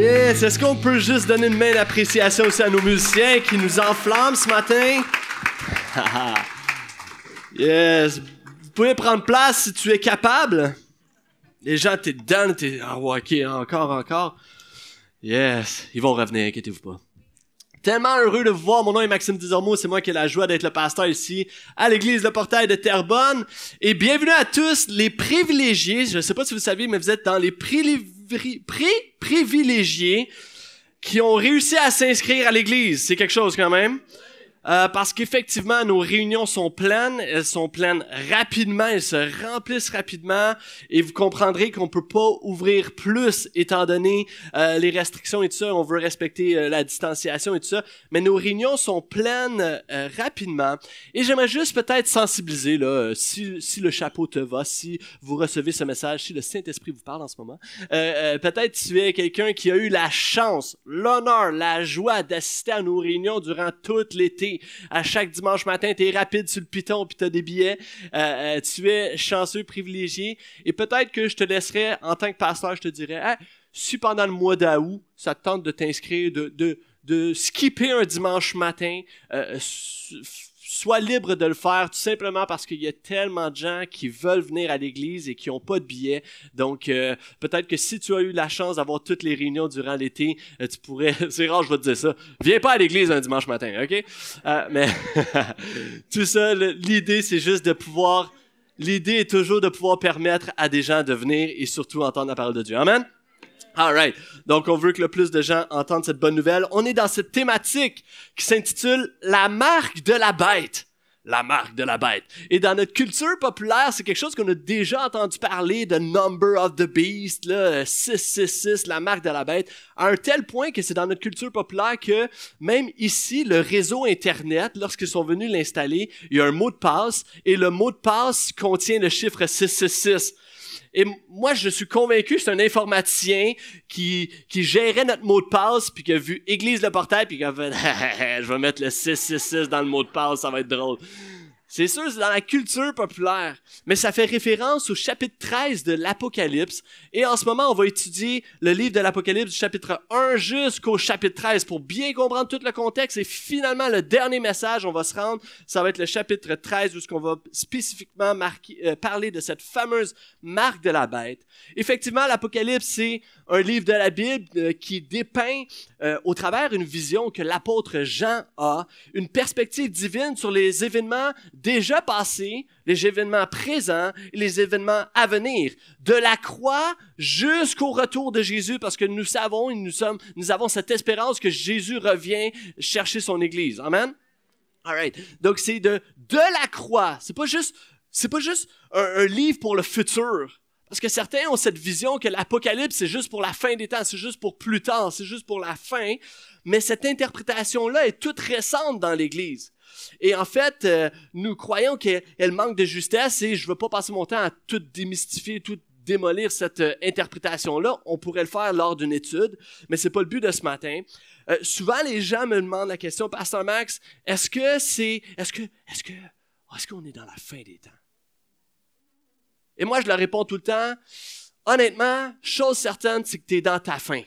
Yes! Est-ce qu'on peut juste donner une main d'appréciation aussi à nos musiciens qui nous enflamment ce matin? yes! Vous pouvez prendre place si tu es capable. Les gens, t'es dedans, t'es... Ah, ok, encore, encore. Yes! Ils vont revenir, inquiétez-vous pas. Tellement heureux de vous voir. Mon nom est Maxime Desormeaux. C'est moi qui ai la joie d'être le pasteur ici à l'église Le Portail de Terrebonne. Et bienvenue à tous les privilégiés. Je ne sais pas si vous savez, mais vous êtes dans les privilégiés qui ont réussi à s'inscrire à l'église. C'est quelque chose quand même. Euh, parce qu'effectivement, nos réunions sont pleines, elles sont pleines rapidement, elles se remplissent rapidement, et vous comprendrez qu'on peut pas ouvrir plus étant donné euh, les restrictions et tout ça. On veut respecter euh, la distanciation et tout ça, mais nos réunions sont pleines rapidement. Et j'aimerais juste peut-être sensibiliser là, si, si le chapeau te va, si vous recevez ce message, si le Saint Esprit vous parle en ce moment, peut-être tu es quelqu'un qui a eu la chance, l'honneur, la joie d'assister à nos réunions durant tout l'été à chaque dimanche matin, tu es rapide sur le piton puis tu as des billets. Euh, euh, tu es chanceux, privilégié. Et peut-être que je te laisserai, en tant que pasteur, je te dirais, si pendant le mois d'août, ça te tente de t'inscrire, de, de, de skipper un dimanche matin, euh, sois libre de le faire tout simplement parce qu'il y a tellement de gens qui veulent venir à l'église et qui n'ont pas de billets. Donc, euh, peut-être que si tu as eu la chance d'avoir toutes les réunions durant l'été, euh, tu pourrais... C'est rare, je vais te dire ça. Viens pas à l'église un dimanche matin, OK? Euh, mais tout ça, l'idée, c'est juste de pouvoir... L'idée est toujours de pouvoir permettre à des gens de venir et surtout entendre la parole de Dieu. Amen? Alright. Donc, on veut que le plus de gens entendent cette bonne nouvelle. On est dans cette thématique qui s'intitule La marque de la bête. La marque de la bête. Et dans notre culture populaire, c'est quelque chose qu'on a déjà entendu parler de Number of the Beast, là, 666, la marque de la bête, à un tel point que c'est dans notre culture populaire que même ici, le réseau Internet, lorsqu'ils sont venus l'installer, il y a un mot de passe et le mot de passe contient le chiffre 666. Et moi, je suis convaincu que c'est un informaticien qui, qui gérait notre mot de passe, puis qui a vu Église le portail, puis qui a fait « Je vais mettre le 666 dans le mot de passe, ça va être drôle. » C'est sûr, c'est dans la culture populaire, mais ça fait référence au chapitre 13 de l'Apocalypse. Et en ce moment, on va étudier le livre de l'Apocalypse du chapitre 1 jusqu'au chapitre 13 pour bien comprendre tout le contexte. Et finalement, le dernier message, on va se rendre, ça va être le chapitre 13 où qu'on va spécifiquement euh, parler de cette fameuse marque de la bête. Effectivement, l'Apocalypse, c'est un livre de la Bible euh, qui dépeint euh, au travers une vision que l'apôtre Jean a, une perspective divine sur les événements déjà passés, les événements présents et les événements à venir, de la croix jusqu'au retour de Jésus, parce que nous savons, nous sommes, nous avons cette espérance que Jésus revient chercher son Église. Amen? Alright. Donc c'est de de la croix. C'est pas juste, c'est pas juste un livre pour le futur parce que certains ont cette vision que l'Apocalypse, c'est juste pour la fin des temps, c'est juste pour plus tard, c'est juste pour la fin. Mais cette interprétation-là est toute récente dans l'Église. Et en fait, euh, nous croyons qu'elle manque de justesse et je veux pas passer mon temps à tout démystifier, tout démolir cette euh, interprétation-là. On pourrait le faire lors d'une étude, mais c'est pas le but de ce matin. Euh, souvent, les gens me demandent la question, Pasteur Max, est-ce que c'est, est-ce que, est-ce que, est-ce qu'on est dans la fin des temps? Et moi, je leur réponds tout le temps, honnêtement, chose certaine, c'est que tu es dans ta fin.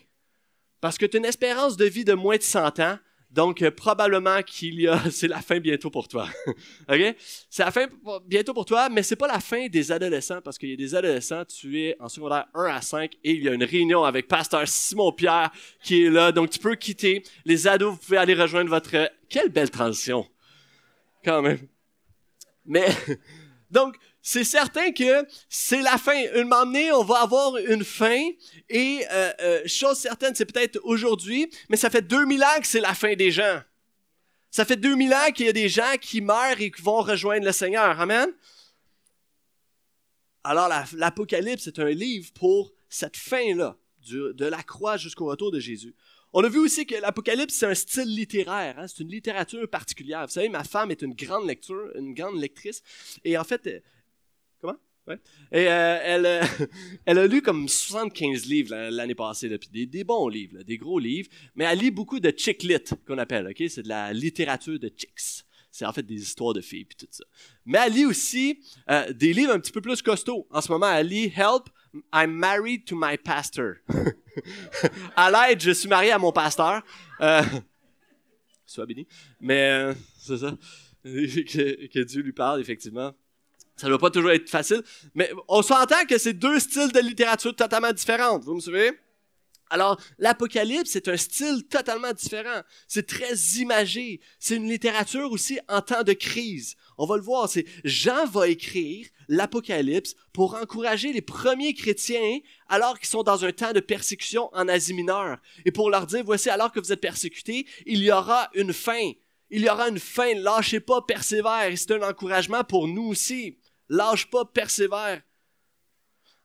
Parce que tu as une espérance de vie de moins de 100 ans, donc euh, probablement qu'il y a, c'est la fin bientôt pour toi. ok? C'est la fin bientôt pour toi, mais c'est pas la fin des adolescents parce qu'il y a des adolescents. Tu es en secondaire 1 à 5 et il y a une réunion avec pasteur Simon Pierre qui est là, donc tu peux quitter. Les ados, vous pouvez aller rejoindre votre. Quelle belle transition, quand même. Mais donc c'est certain que c'est la fin. Une donné, on va avoir une fin. Et euh, euh, chose certaine, c'est peut-être aujourd'hui, mais ça fait 2000 ans que c'est la fin des gens. Ça fait 2000 ans qu'il y a des gens qui meurent et qui vont rejoindre le Seigneur. Amen. Alors l'Apocalypse est un livre pour cette fin-là, de la croix jusqu'au retour de Jésus. On a vu aussi que l'Apocalypse, c'est un style littéraire, hein. c'est une littérature particulière. Vous savez, ma femme est une grande lecture, une grande lectrice, et en fait, Ouais. Et euh, elle, euh, elle a lu comme 75 livres l'année passée, là, des, bons livres, des gros livres, mais elle lit beaucoup de chick lit, qu'on appelle, ok? C'est de la littérature de chicks. C'est en fait des histoires de filles puis tout ça. Mais elle lit aussi euh, des livres un petit peu plus costauds. En ce moment, elle lit Help I'm married to my pastor. à l'aide, je suis marié à mon pasteur. Euh, sois béni. Mais euh, c'est ça. que Dieu lui parle, effectivement. Ça doit pas toujours être facile. Mais on s'entend que c'est deux styles de littérature totalement différents. Vous me suivez? Alors, l'Apocalypse, c'est un style totalement différent. C'est très imagé. C'est une littérature aussi en temps de crise. On va le voir, c'est Jean va écrire l'Apocalypse pour encourager les premiers chrétiens alors qu'ils sont dans un temps de persécution en Asie mineure. Et pour leur dire, voici, alors que vous êtes persécutés, il y aura une fin. Il y aura une fin. Lâchez pas, persévère. C'est un encouragement pour nous aussi. Lâche pas, persévère.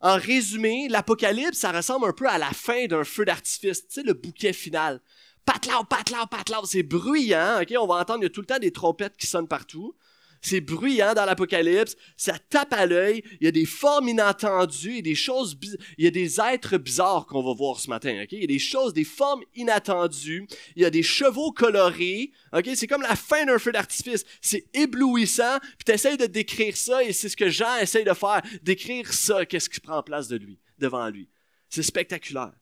En résumé, l'Apocalypse, ça ressemble un peu à la fin d'un feu d'artifice, tu sais, le bouquet final. Patlaw, patlaw, patlaw, c'est bruyant, ok? On va entendre, il y a tout le temps des trompettes qui sonnent partout. C'est bruyant dans l'Apocalypse, ça tape à l'œil, il y a des formes inattendues, il y a des choses, il y a des êtres bizarres qu'on va voir ce matin? Il y a des choses, des formes inattendues, il y a des chevaux colorés, ok? C'est comme la fin d'un feu d'artifice, c'est éblouissant, puis tu essaies de décrire ça, et c'est ce que Jean essaye de faire, décrire ça, qu'est-ce qui prend place de lui, devant lui? C'est spectaculaire.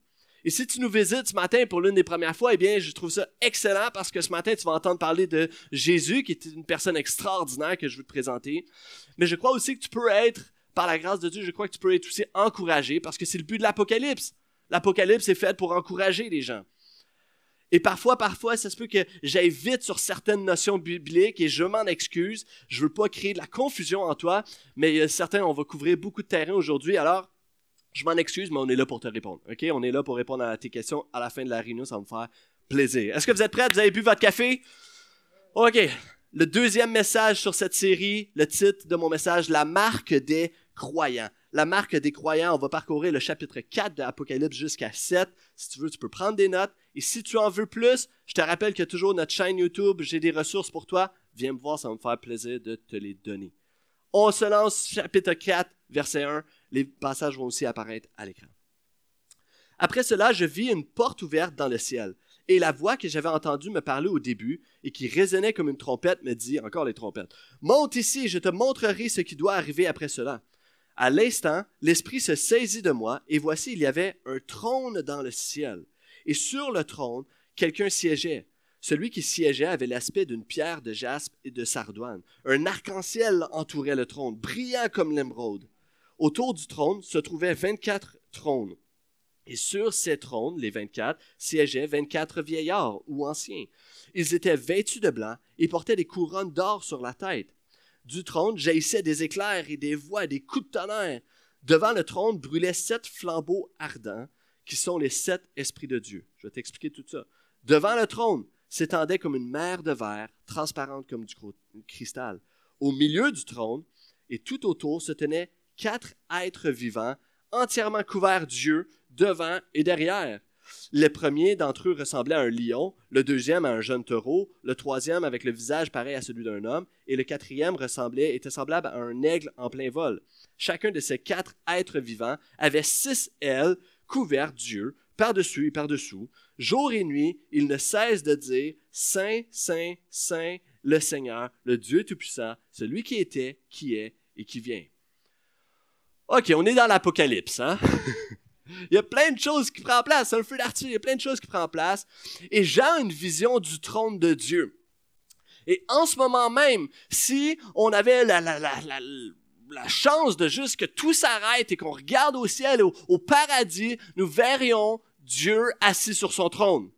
Et si tu nous visites ce matin pour l'une des premières fois, eh bien, je trouve ça excellent parce que ce matin, tu vas entendre parler de Jésus, qui est une personne extraordinaire que je veux te présenter. Mais je crois aussi que tu peux être, par la grâce de Dieu, je crois que tu peux être aussi encouragé parce que c'est le but de l'Apocalypse. L'Apocalypse est fait pour encourager les gens. Et parfois, parfois, ça se peut que j'aille vite sur certaines notions bibliques et je m'en excuse. Je veux pas créer de la confusion en toi, mais certains, on va couvrir beaucoup de terrain aujourd'hui. Alors, je m'en excuse, mais on est là pour te répondre. On est là pour répondre à tes questions à la fin de la réunion. Ça va me faire plaisir. Est-ce que vous êtes prêts? Vous avez bu votre café? OK. Le deuxième message sur cette série, le titre de mon message, La marque des croyants. La marque des croyants, on va parcourir le chapitre 4 de Apocalypse jusqu'à 7. Si tu veux, tu peux prendre des notes. Et si tu en veux plus, je te rappelle que toujours notre chaîne YouTube, j'ai des ressources pour toi. Viens me voir, ça va me faire plaisir de te les donner. On se lance, chapitre 4, verset 1. Les passages vont aussi apparaître à l'écran. Après cela, je vis une porte ouverte dans le ciel, et la voix que j'avais entendue me parler au début, et qui résonnait comme une trompette, me dit, encore les trompettes, Monte ici, je te montrerai ce qui doit arriver après cela. À l'instant, l'Esprit se saisit de moi, et voici, il y avait un trône dans le ciel. Et sur le trône, quelqu'un siégeait. Celui qui siégeait avait l'aspect d'une pierre de jaspe et de sardoine. Un arc-en-ciel entourait le trône, brillant comme l'émeraude. Autour du trône se trouvaient 24 trônes. Et sur ces trônes, les 24, siégeaient 24 vieillards ou anciens. Ils étaient vêtus de blanc et portaient des couronnes d'or sur la tête. Du trône jaillissaient des éclairs et des voix, des coups de tonnerre. Devant le trône brûlaient sept flambeaux ardents, qui sont les sept esprits de Dieu. Je vais t'expliquer tout ça. Devant le trône s'étendait comme une mer de verre, transparente comme du cristal. Au milieu du trône et tout autour se tenaient quatre êtres vivants, entièrement couverts d'yeux, devant et derrière. Le premier d'entre eux ressemblait à un lion, le deuxième à un jeune taureau, le troisième avec le visage pareil à celui d'un homme, et le quatrième ressemblait, était semblable à un aigle en plein vol. Chacun de ces quatre êtres vivants avait six ailes couvertes d'yeux, par-dessus et par-dessous. Jour et nuit, ils ne cessent de dire Saint, Saint, Saint, le Seigneur, le Dieu Tout-Puissant, celui qui était, qui est et qui vient. OK, on est dans l'Apocalypse, hein? il y a plein de choses qui prennent place. C'est un feu d'artifice, il y a plein de choses qui prennent place. Et Jean a une vision du trône de Dieu. Et en ce moment même, si on avait la, la, la, la chance de juste que tout s'arrête et qu'on regarde au ciel, au, au paradis, nous verrions Dieu assis sur son trône.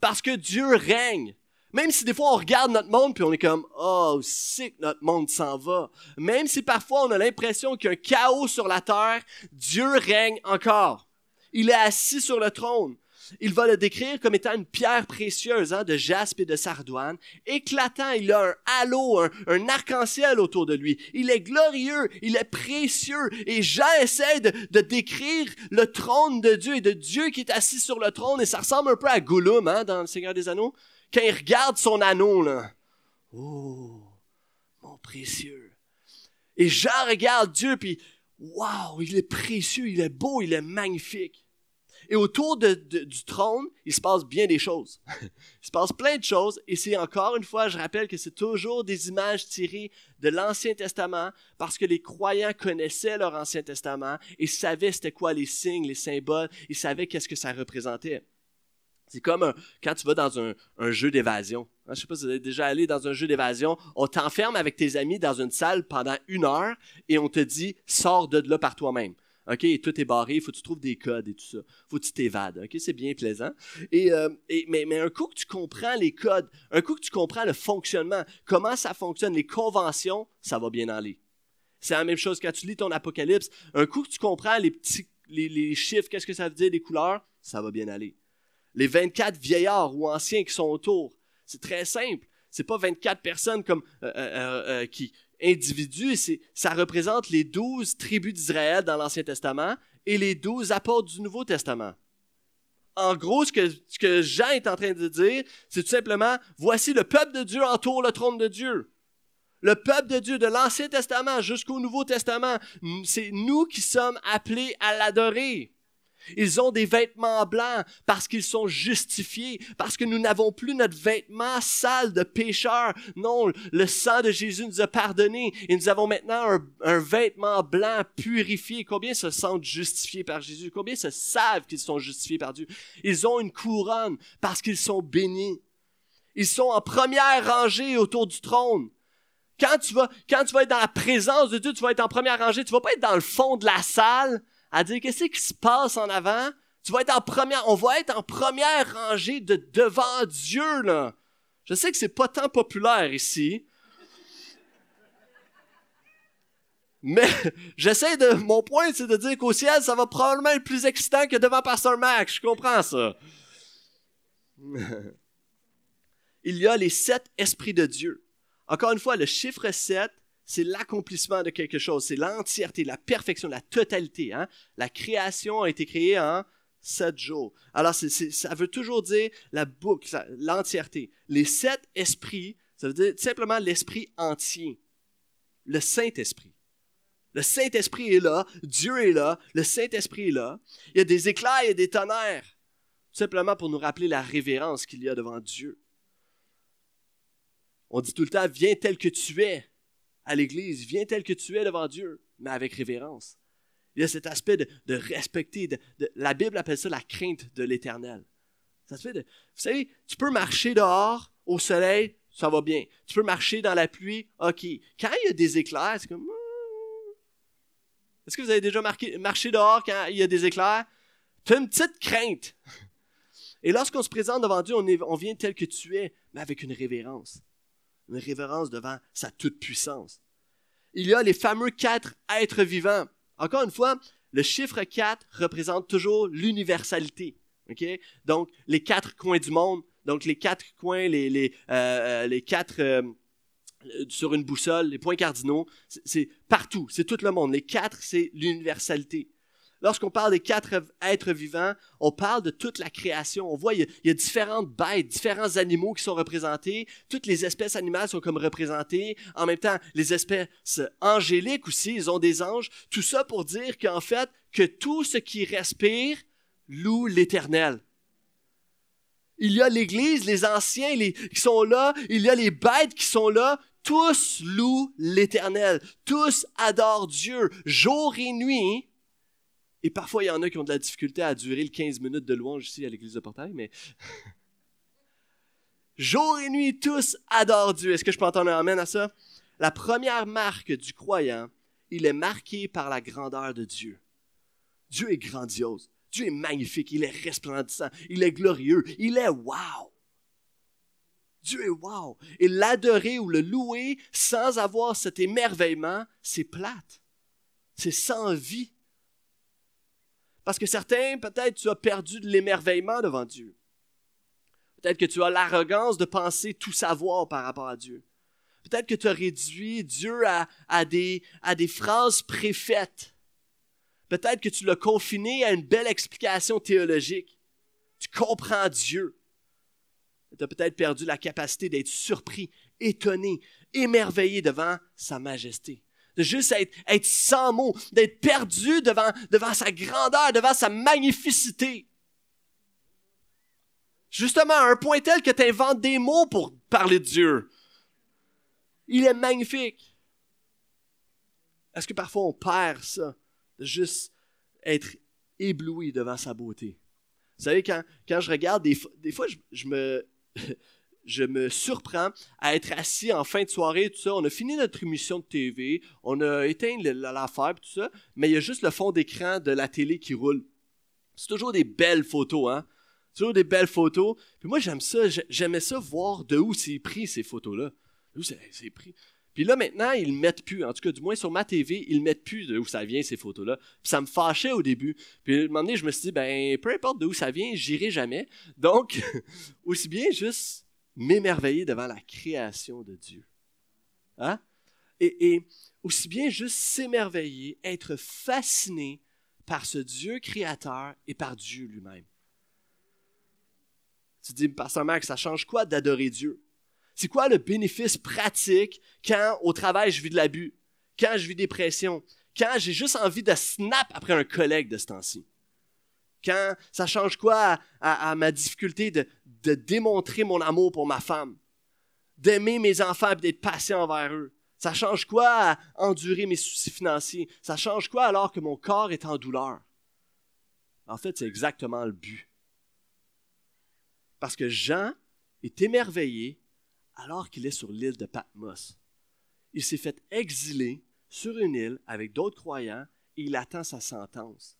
Parce que Dieu règne. Même si des fois on regarde notre monde puis on est comme oh c'est notre monde s'en va. Même si parfois on a l'impression qu'il y a un chaos sur la terre, Dieu règne encore. Il est assis sur le trône. Il va le décrire comme étant une pierre précieuse hein, de jaspe et de sardoine, éclatant. Il a un halo, un, arc-en-ciel autour de lui. Il est glorieux, il est précieux. Et Jean essaie de, de, décrire le trône de Dieu et de Dieu qui est assis sur le trône. Et ça ressemble un peu à Gollum hein, dans le Seigneur des Anneaux quand il regarde son anneau, là, oh, mon précieux. Et Jean regarde Dieu, puis, waouh, il est précieux, il est beau, il est magnifique. Et autour du trône, il se passe bien des choses. il se passe plein de choses. Et c'est encore une fois, je rappelle que c'est toujours des images tirées de l'Ancien Testament parce que les croyants connaissaient leur Ancien Testament et savaient c'était quoi les signes, les symboles. Ils savaient qu'est-ce que ça représentait. C'est comme quand tu vas dans un, jeu d'évasion. Je ne sais pas si vous avez déjà allé dans un jeu d'évasion. On t'enferme avec tes amis dans une salle pendant une heure et on te dit sors de là par toi-même. OK, tout est barré, il faut que tu trouves des codes et tout ça. faut que tu t'évades. OK, c'est bien plaisant. Et, euh, mais, un coup que tu comprends les codes, un coup que tu comprends le fonctionnement, comment ça fonctionne, les conventions, ça va bien aller. C'est la même chose quand tu lis ton apocalypse. Un coup que tu comprends les petits les chiffres, qu'est-ce que ça veut dire, les couleurs, ça va bien aller. Les 24 vieillards ou anciens qui sont autour, c'est très simple. C'est pas 24 personnes comme euh, euh, euh, qui individus, ça représente les 12 tribus d'Israël dans l'Ancien Testament et les 12 apôtres du Nouveau Testament. En gros, ce que, ce que Jean est en train de dire, c'est tout simplement, voici le peuple de Dieu entoure le trône de Dieu. Le peuple de Dieu de l'Ancien Testament jusqu'au Nouveau Testament, c'est nous qui sommes appelés à l'adorer. Ils ont des vêtements blancs parce qu'ils sont justifiés, parce que nous n'avons plus notre vêtement sale de pécheur. Non, le sang de Jésus nous a pardonné et nous avons maintenant un, vêtement blanc purifié. Combien se sentent justifiés par Jésus? Combien se savent qu'ils sont justifiés par Dieu? Ils ont une couronne parce qu'ils sont bénis. Ils sont en première rangée autour du trône. Quand tu vas, quand tu vas être dans la présence de Dieu, tu vas être en première rangée. Tu vas pas être dans le fond de la salle à dire qu'est-ce qui se passe en avant? Tu vas être en première, on va être en première rangée de devant Dieu, là. Je sais que c'est pas tant populaire ici. Mais j'essaie de. Mon point, c'est de dire qu'au ciel, ça va probablement être plus excitant que devant Pasteur Max. Je comprends ça. Il y a les sept esprits de Dieu. Encore une fois, le chiffre 7, c'est l'accomplissement de quelque chose, c'est l'entièreté, la perfection, la totalité. Hein? La création a été créée en sept jours. Alors, ça veut toujours dire la boucle, l'entièreté. Les sept esprits, ça veut dire simplement l'esprit entier. Le Saint-Esprit. Le Saint-Esprit est là, Dieu est là, le Saint-Esprit est là. Il y a des éclairs et des tonnerres, tout simplement pour nous rappeler la révérence qu'il y a devant Dieu. On dit tout le temps, viens tel que tu es à l'Église, viens tel que tu es devant Dieu, mais avec révérence. Il y a cet aspect de, respecter, de, la Bible appelle ça la crainte de l'Éternel. Ça se fait de, vous savez, tu peux marcher dehors au soleil, ça va bien. Tu peux marcher dans la pluie, ok. Quand il y a des éclairs, c'est comme... Hmm. Est-ce que vous avez déjà marché dehors quand il y a des éclairs? Tu as une petite crainte. Et lorsqu'on se présente devant Dieu, on vient tel que tu es, mais avec une révérence une révérence devant sa toute-puissance. Il y a les fameux quatre êtres vivants. Encore une fois, le chiffre 4 représente toujours l'universalité. Donc, les quatre coins du monde, donc les quatre coins, les, les, euh, les quatre euh, sur une boussole, les points cardinaux, c'est partout, c'est tout le monde. Les quatre, c'est l'universalité. Lorsqu'on parle des quatre êtres vivants, on parle de toute la création. On voit, il y, a, différentes bêtes, différents animaux qui sont représentés. Toutes les espèces animales sont comme représentées. En même temps, les espèces angéliques aussi, ils ont des anges. Tout ça pour dire qu'en fait, que tout ce qui respire loue l'éternel. Il y a l'Église, les anciens qui sont là, il y a les bêtes qui sont là, tous louent l'Éternel, tous adorent Dieu, jour et nuit, et parfois, il y en a qui ont de la difficulté à durer le 15 minutes de louange ici à l'église de Portail, mais jour et nuit, tous adorent Dieu. Est-ce que je peux entendre un amen à ça? La première marque du croyant, il est marqué par la grandeur de Dieu. Dieu est grandiose. Dieu est magnifique. Il est resplendissant. Il est glorieux. Il est wow. Dieu est wow. Et l'adorer ou le louer sans avoir cet émerveillement, c'est plate. C'est sans vie. Parce que certains, peut-être, tu as perdu de l'émerveillement devant Dieu. Peut-être que tu as l'arrogance de penser tout savoir par rapport à Dieu. Peut-être que tu as réduit Dieu à, des, des phrases préfaites. Peut-être que tu l'as confiné à une belle explication théologique. Tu comprends Dieu. Tu as peut-être perdu la capacité d'être surpris, étonné, émerveillé devant sa majesté de juste être, sans mots, d'être perdu devant, sa grandeur, devant sa magnificité. Justement, un point tel que tu inventes des mots pour parler de Dieu. Il est magnifique. Est-ce que parfois on perd ça, de juste être ébloui devant sa beauté? Vous savez, quand, je regarde, des fois, je, me, je me surprends à être assis en fin de soirée, tout ça. On a fini notre émission de TV, on a éteint l'affaire, tout ça, mais il y a juste le fond d'écran de la télé qui roule. C'est toujours des belles photos, hein? Toujours des belles photos. Puis moi, j'aime ça, j'aimais ça voir de où c'est pris ces photos-là. D'où c'est pris. Puis là, maintenant, ils ne mettent plus. En tout cas, du moins sur ma TV, ils ne mettent plus de où ça vient, ces photos-là. Puis ça me fâchait au début. Puis à un moment donné, je me suis dit, ben, peu importe d'où ça vient, j'irai jamais. Donc, aussi bien juste m'émerveiller devant la création de Dieu. Hein? Et, aussi bien juste s'émerveiller, être fasciné par ce Dieu créateur et par Dieu lui-même. Tu dis, Pasteur Marc, ça change quoi d'adorer Dieu? C'est quoi le bénéfice pratique quand au travail je vis de l'abus, quand je vis des pressions, quand j'ai juste envie de snap après un collègue de ce temps-ci? Quand ça change quoi à, ma difficulté de, de, démontrer mon amour pour ma femme, d'aimer mes enfants et d'être patient envers eux? Ça change quoi à endurer mes soucis financiers? Ça change quoi alors que mon corps est en douleur? En fait, c'est exactement le but. Parce que Jean est émerveillé alors qu'il est sur l'île de Patmos. Il s'est fait exiler sur une île avec d'autres croyants et il attend sa sentence.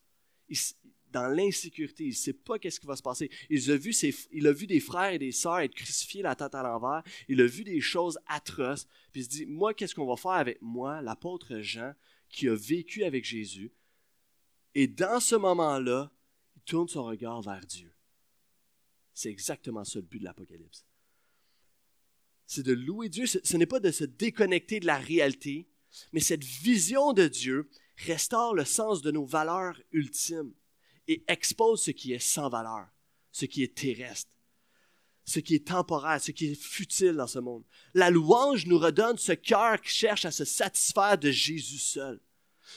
Dans l'insécurité, il ne sait pas qu'est-ce qui va se passer. Il a, vu il a vu des frères et des sœurs être crucifiés la tête à l'envers. Il a vu des choses atroces. Puis il se dit, moi, qu'est-ce qu'on va faire avec moi, l'apôtre Jean, qui a vécu avec Jésus? Et dans ce moment-là, il tourne son regard vers Dieu. C'est exactement ça le but de l'Apocalypse c'est de louer Dieu. Ce n'est pas de se déconnecter de la réalité, mais cette vision de Dieu restaure le sens de nos valeurs ultimes et expose ce qui est sans valeur, ce qui est terrestre, ce qui est temporaire, ce qui est futile dans ce monde. La louange nous redonne ce cœur qui cherche à se satisfaire de Jésus seul.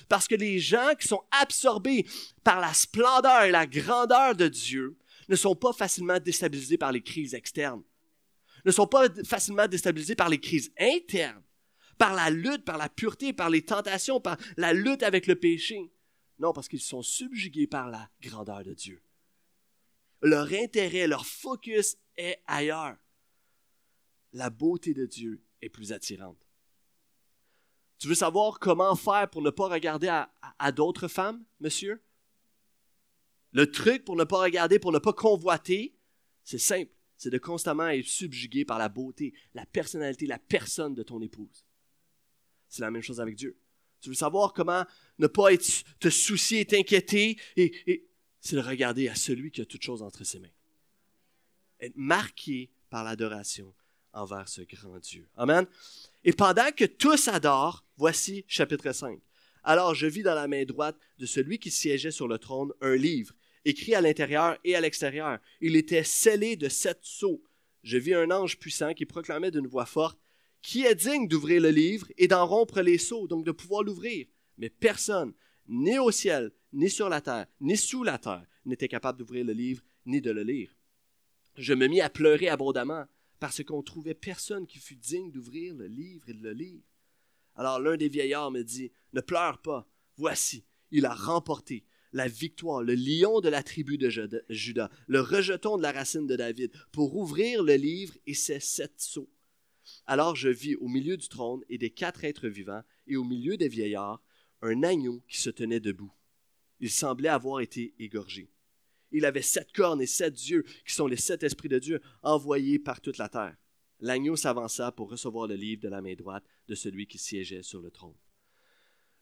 Parce que les gens qui sont absorbés par la splendeur et la grandeur de Dieu ne sont pas facilement déstabilisés par les crises externes ne sont pas facilement déstabilisés par les crises internes, par la lutte, par la pureté, par les tentations, par la lutte avec le péché. Non, parce qu'ils sont subjugués par la grandeur de Dieu. Leur intérêt, leur focus est ailleurs. La beauté de Dieu est plus attirante. Tu veux savoir comment faire pour ne pas regarder à, d'autres femmes, monsieur? Le truc pour ne pas regarder, pour ne pas convoiter, c'est simple c'est de constamment être subjugué par la beauté, la personnalité, la personne de ton épouse. C'est la même chose avec Dieu. Tu veux savoir comment ne pas être, te soucier, t'inquiéter, et, c'est de regarder à celui qui a toutes choses entre ses mains. Être marqué par l'adoration envers ce grand Dieu. Amen. Et pendant que tous adorent, voici chapitre 5. Alors je vis dans la main droite de celui qui siégeait sur le trône un livre écrit à l'intérieur et à l'extérieur. Il était scellé de sept sceaux. Je vis un ange puissant qui proclamait d'une voix forte Qui est digne d'ouvrir le livre et d'en rompre les sceaux, donc de pouvoir l'ouvrir Mais personne, ni au ciel, ni sur la terre, ni sous la terre, n'était capable d'ouvrir le livre ni de le lire. Je me mis à pleurer abondamment parce qu'on trouvait personne qui fût digne d'ouvrir le livre et de le lire. Alors l'un des vieillards me dit Ne pleure pas, voici, il a remporté la victoire, le lion de la tribu de Judas, le rejeton de la racine de David, pour ouvrir le livre et ses sept sceaux. Alors je vis au milieu du trône et des quatre êtres vivants, et au milieu des vieillards, un agneau qui se tenait debout. Il semblait avoir été égorgé. Il avait sept cornes et sept yeux, qui sont les sept esprits de Dieu, envoyés par toute la terre. L'agneau s'avança pour recevoir le livre de la main droite de celui qui siégeait sur le trône.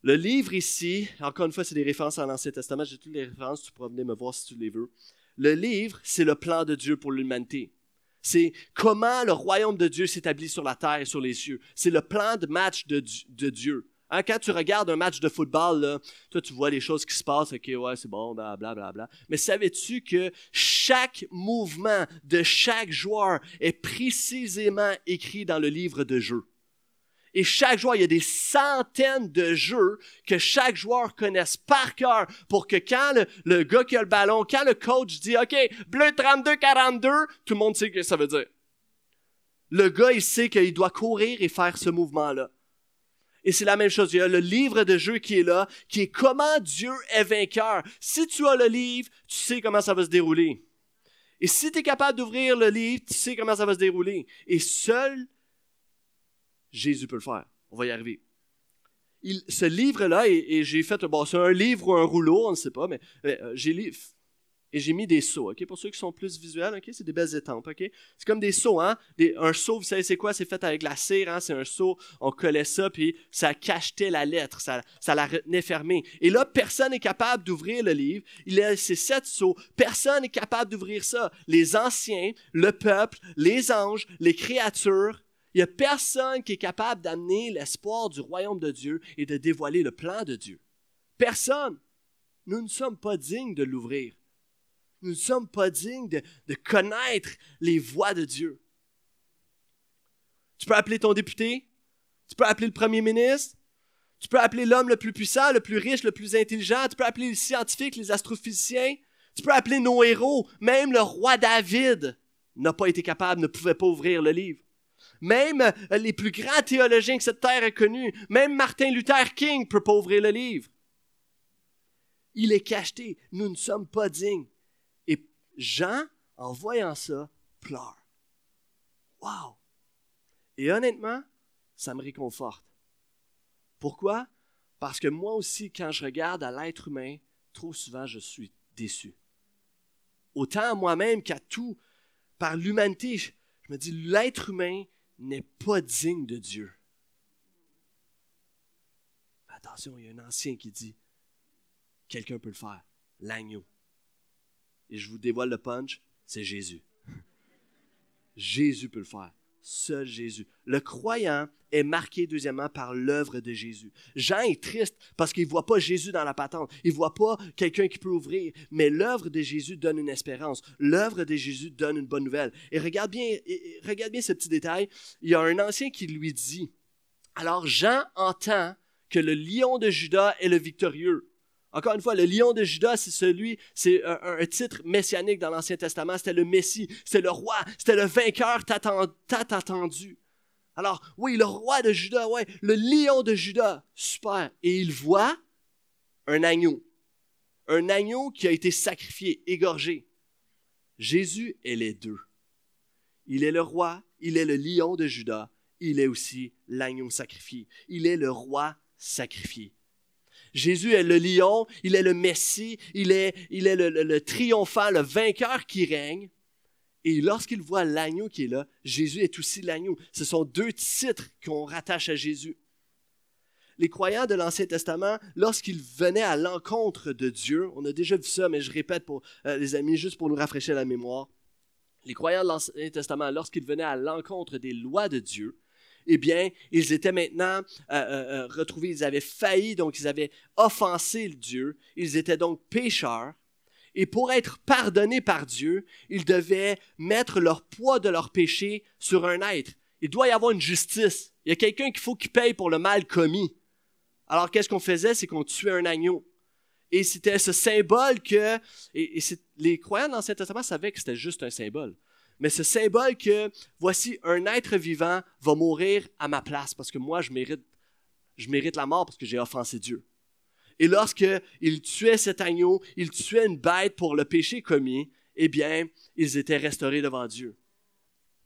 Le livre ici, encore une fois, c'est des références à l'Ancien Testament. J'ai toutes les références, tu pourras venir me voir si tu les veux. Le livre, c'est le plan de Dieu pour l'humanité. C'est comment le royaume de Dieu s'établit sur la terre et sur les cieux. C'est le plan de match de, Dieu. Hein, quand tu regardes un match de football, toi, tu vois les choses qui se passent, ok, ouais, c'est bon, blablabla. Bla, Mais savais-tu que chaque mouvement de chaque joueur est précisément écrit dans le livre de jeu? Et chaque joueur, il y a des centaines de jeux que chaque joueur connaisse par cœur pour que quand le, le gars qui a le ballon, quand le coach dit OK, bleu 32-42, tout le monde sait ce que ça veut dire. Le gars, il sait qu'il doit courir et faire ce mouvement-là. Et c'est la même chose. Il y a le livre de jeu qui est là, qui est comment Dieu est vainqueur. Si tu as le livre, tu sais comment ça va se dérouler. Et si tu es capable d'ouvrir le livre, tu sais comment ça va se dérouler. Et seul Jésus peut le faire. On va y arriver. Ce livre-là, et, j'ai fait, bon, un livre ou un rouleau, on ne sait pas, mais euh, j'ai et j'ai mis des seaux, ok? Pour ceux qui sont plus visuels, ok? C'est des belles étampes, ok? C'est comme des seaux, hein? un seau, vous savez c'est quoi? C'est fait avec la cire, hein? C'est un seau, on collait ça, puis ça cachetait la lettre, ça, ça la retenait fermée. Et là, personne n'est capable d'ouvrir le livre. Il a ces sept seaux. Personne n'est capable d'ouvrir ça. Les anciens, le peuple, les anges, les créatures. Il n'y a personne qui est capable d'amener l'espoir du royaume de Dieu et de dévoiler le plan de Dieu. Personne. Nous ne sommes pas dignes de l'ouvrir. Nous ne sommes pas dignes de, connaître les voies de Dieu. Tu peux appeler ton député, tu peux appeler le premier ministre, tu peux appeler l'homme le plus puissant, le plus riche, le plus intelligent, tu peux appeler les scientifiques, les astrophysiciens, tu peux appeler nos héros, même le roi David n'a pas été capable, ne pouvait pas ouvrir le livre. Même euh, les plus grands théologiens que cette terre a connus, même Martin Luther King ne peut pas ouvrir le livre. Il est cacheté. Nous ne sommes pas dignes. Jean, en voyant ça, pleure. Wow! Et honnêtement, ça me réconforte. Pourquoi? Parce que moi aussi, quand je regarde à l'être humain, trop souvent, je suis déçu. Autant moi-même qu'à tout, par l'humanité, je me dis, l'être humain n'est pas digne de Dieu. Attention, il y a un ancien qui dit, quelqu'un peut le faire, l'agneau et je vous dévoile le punch, c'est Jésus. Jésus peut le faire. Seul Jésus. Le croyant est marqué deuxièmement par l'œuvre de Jésus. Jean est triste parce qu'il ne voit pas Jésus dans la patente. Il ne voit pas quelqu'un qui peut ouvrir. Mais l'œuvre de Jésus donne une espérance. L'œuvre de Jésus donne une bonne nouvelle. Et regarde bien, regarde bien ce petit détail. Il y a un ancien qui lui dit, alors Jean entend que le lion de Judas est le victorieux. Encore une fois, le lion de Judas, c'est celui, c'est un, titre messianique dans l'Ancien Testament. C'était le Messie, c'était le roi, c'était le vainqueur tant attendu. Alors, oui, le roi de Judas, ouais, le lion de Judas, super. Et il voit un agneau. Un agneau qui a été sacrifié, égorgé. Jésus est les deux. Il est le roi, il est le lion de Judas, il est aussi l'agneau sacrifié. Il est le roi sacrifié. Jésus est le lion, il est le Messie, il est, il est le, triomphant, le vainqueur qui règne. Et lorsqu'il voit l'agneau qui est là, Jésus est aussi l'agneau. Ce sont deux titres qu'on rattache à Jésus. Les croyants de l'Ancien Testament, lorsqu'ils venaient à l'encontre de Dieu, on a déjà vu ça, mais je répète euh, les amis, juste pour nous rafraîchir la mémoire. Les croyants de l'Ancien Testament, lorsqu'ils venaient à l'encontre des lois de Dieu, eh bien, ils étaient maintenant euh, euh, euh, retrouvés, ils avaient failli, donc ils avaient offensé Dieu, ils étaient donc pécheurs. Et pour être pardonnés par Dieu, ils devaient mettre leur poids de leur péché sur un être. Il doit y avoir une justice. Il y a quelqu'un qu'il faut qu'il paye pour le mal commis. Alors qu'est-ce qu'on faisait? C'est qu'on tuait un agneau. Et c'était ce symbole que, et, les croyants dans l'Ancien Testament savaient que c'était juste un symbole mais ce symbole que voici un être vivant va mourir à ma place parce que moi je mérite, je mérite la mort parce que j'ai offensé Dieu. Et lorsque il tuait cet agneau, il tuait une bête pour le péché commis, eh bien, ils étaient restaurés devant Dieu.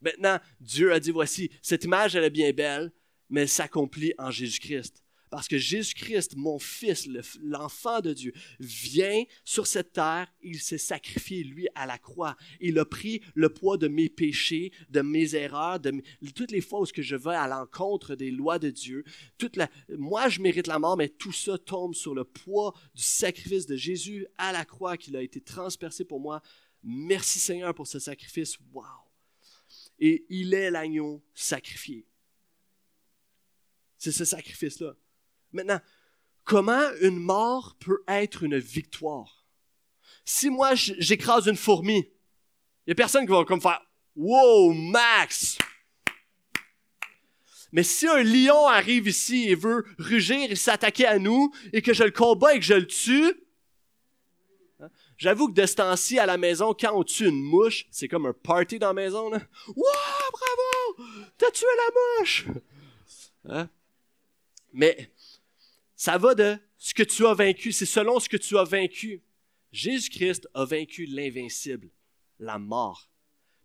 Maintenant, Dieu a dit voici, cette image elle est bien belle, mais elle s'accomplit en Jésus-Christ. Parce que Jésus-Christ, mon Fils, l'enfant de Dieu, vient sur cette terre, il s'est sacrifié, lui, à la croix. Il a pris le poids de mes péchés, de mes erreurs, de toutes les fois où je vais à l'encontre des lois de Dieu. Moi, je mérite la mort, mais tout ça tombe sur le poids du sacrifice de Jésus à la croix qu'il a été transpercé pour moi. Merci Seigneur pour ce sacrifice. Wow! Et il est l'agneau sacrifié. C'est ce sacrifice-là. Maintenant, comment une mort peut être une victoire? Si moi, j'écrase une fourmi, il n'y a personne qui va comme faire Wow, Max! Mais si un lion arrive ici et veut rugir et s'attaquer à nous, et que je le combats et que je le tue, hein, j'avoue que de ce temps-ci, à la maison, quand on tue une mouche, c'est comme un party dans la maison. Là. Wow, bravo! T'as tué la mouche! Hein? Mais ça va de ce que tu as vaincu, c'est selon ce que tu as vaincu. Jésus-Christ a vaincu l'invincible, la mort.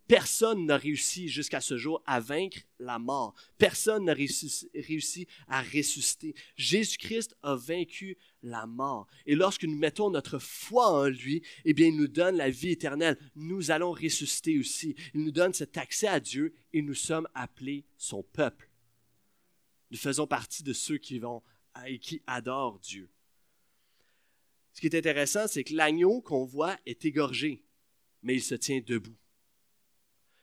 Personne n'a réussi jusqu'à ce jour à vaincre la mort. Personne n'a réussi, à ressusciter. Jésus-Christ a vaincu la mort. Et lorsque nous mettons notre foi en lui, eh bien, il nous donne la vie éternelle. Nous allons ressusciter aussi. Il nous donne cet accès à Dieu et nous sommes appelés son peuple. Nous faisons partie de ceux qui vont et qui adorent Dieu. Ce qui est intéressant, c'est que l'agneau qu'on voit est égorgé, mais il se tient debout.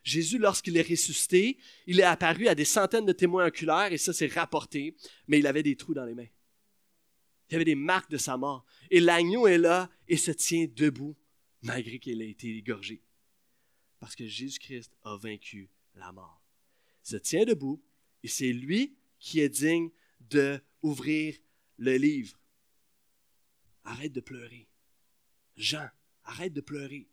Jésus, lorsqu'il est ressuscité, il est apparu à des centaines de témoins oculaires, et ça c'est rapporté, mais il avait des trous dans les mains. Il y avait des marques de sa mort. Et l'agneau est là et se tient debout, malgré qu'il ait été égorgé. Parce que Jésus-Christ a vaincu la mort. Il se tient debout, et c'est lui qui est digne de ouvrir le livre. Arrête de pleurer. Jean, arrête de pleurer.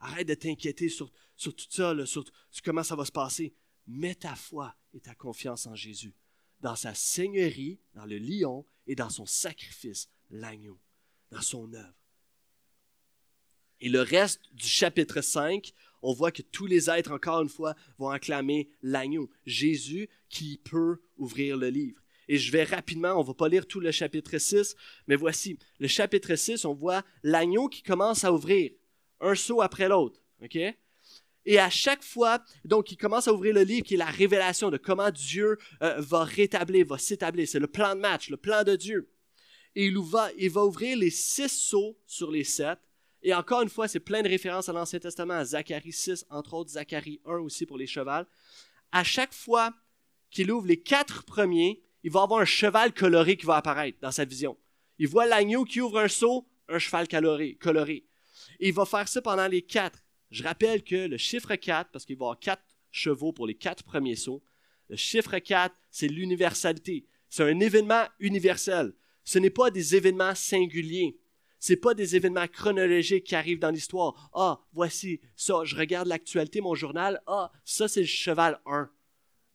Arrête de t'inquiéter sur, sur tout ça, sur, comment ça va se passer. Mets ta foi et ta confiance en Jésus, dans sa seigneurie, dans le lion et dans son sacrifice, l'agneau, dans son œuvre. Et le reste du chapitre 5, on voit que tous les êtres, encore une fois, vont acclamer l'agneau, Jésus qui peut ouvrir le livre. Et je vais rapidement, on ne va pas lire tout le chapitre 6, mais voici, le chapitre 6, on voit l'agneau qui commence à ouvrir, un saut après l'autre. Et à chaque fois, donc, il commence à ouvrir le livre qui est la révélation de comment Dieu euh, va rétablir, va s'établir. C'est le plan de match, le plan de Dieu. Et il il va ouvrir les six sauts sur les sept. Et encore une fois, c'est plein de références à l'Ancien Testament, à Zacharie 6, entre autres Zacharie 1 aussi pour les chevals. À chaque fois qu'il ouvre les quatre premiers, il va avoir un cheval coloré qui va apparaître dans sa vision. Il voit l'agneau qui ouvre un seau, un cheval coloré. coloré. Et il va faire ça pendant les quatre. Je rappelle que le chiffre 4, parce qu'il va avoir quatre chevaux pour les quatre premiers sauts, le chiffre 4, c'est l'universalité. C'est un événement universel. Ce n'est pas des événements singuliers. Ce n'est pas des événements chronologiques qui arrivent dans l'histoire. Ah, voici ça, je regarde l'actualité, mon journal. Ah, ça c'est le cheval 1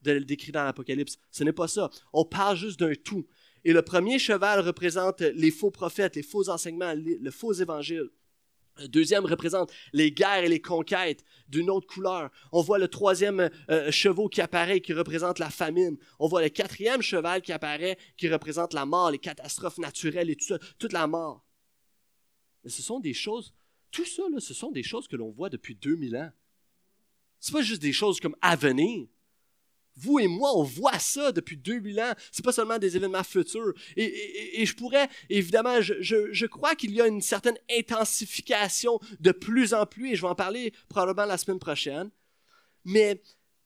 de le décrit dans l'Apocalypse. Ce n'est pas ça. On parle juste d'un tout. Et le premier cheval représente les faux prophètes, les faux enseignements, le faux évangile. Le deuxième représente les guerres et les conquêtes d'une autre couleur. On voit le troisième euh, cheval qui apparaît, qui représente la famine. On voit le quatrième cheval qui apparaît, qui représente la mort, les catastrophes naturelles et tout ça, toute la mort. Mais ce sont des choses, tout ça, ce sont des choses que l'on voit depuis 2000 ans. Ce pas juste des choses comme à venir. Vous et moi, on voit ça depuis 2000 ans. C'est pas seulement des événements futurs. Et, je pourrais, évidemment, je, crois qu'il y a une certaine intensification de plus en plus, et je vais en parler probablement la semaine prochaine. Mais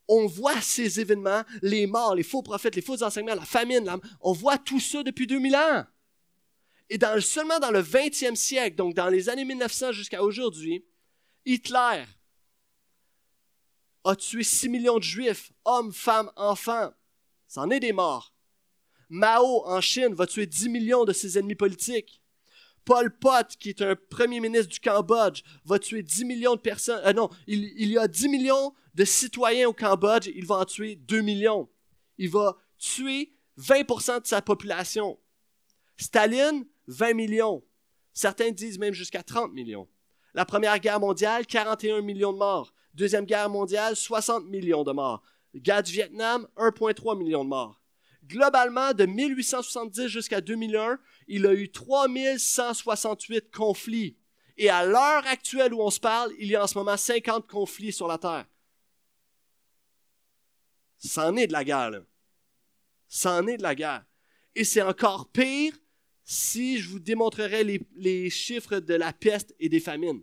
on voit ces événements, les morts, les faux prophètes, les faux enseignements, la famine, on voit tout ça depuis 2000 ans. Et dans, seulement dans le 20e siècle, donc dans les années 1900 jusqu'à aujourd'hui, Hitler, a tué 6 millions de juifs, hommes, femmes, enfants. C'en est des morts. Mao, en Chine, va tuer 10 millions de ses ennemis politiques. Paul Pot, qui est un premier ministre du Cambodge, va tuer 10 millions de personnes. Euh, non, il, il, y a 10 millions de citoyens au Cambodge, il va en tuer 2 millions. Il va tuer 20% de sa population. Staline, 20 millions. Certains disent même jusqu'à 30 millions. La Première Guerre mondiale, 41 millions de morts. Deuxième Guerre mondiale, 60 millions de morts. Guerre du Vietnam, 1,3 million de morts. Globalement, de 1870 jusqu'à 2001, il a eu 3168 conflits. Et à l'heure actuelle où on se parle, il y a en ce moment 50 conflits sur la Terre. C'en est de la guerre, là. C'en est de la guerre. Et c'est encore pire si je vous démontrerais les, les chiffres de la peste et des famines.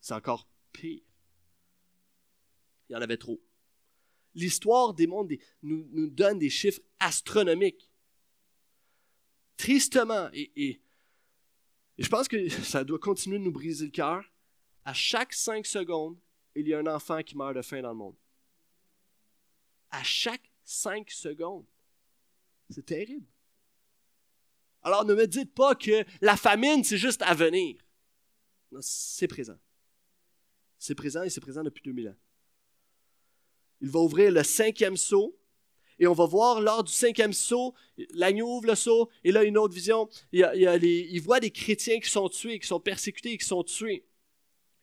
C'est encore pire. Il y en avait trop. L'histoire démontre nous, nous, donne des chiffres astronomiques. Tristement, et, et, je pense que ça doit continuer de nous briser le cœur, à chaque cinq secondes, il y a un enfant qui meurt de faim dans le monde. À chaque cinq secondes. C'est terrible. Alors ne me dites pas que la famine, c'est juste à venir. Non, c'est présent. C'est présent et c'est présent depuis 2000 ans. Il va ouvrir le cinquième seau et on va voir lors du cinquième saut, l'agneau ouvre le saut, et là, une autre vision, il, il voit des chrétiens qui sont tués, qui sont persécutés, qui sont tués.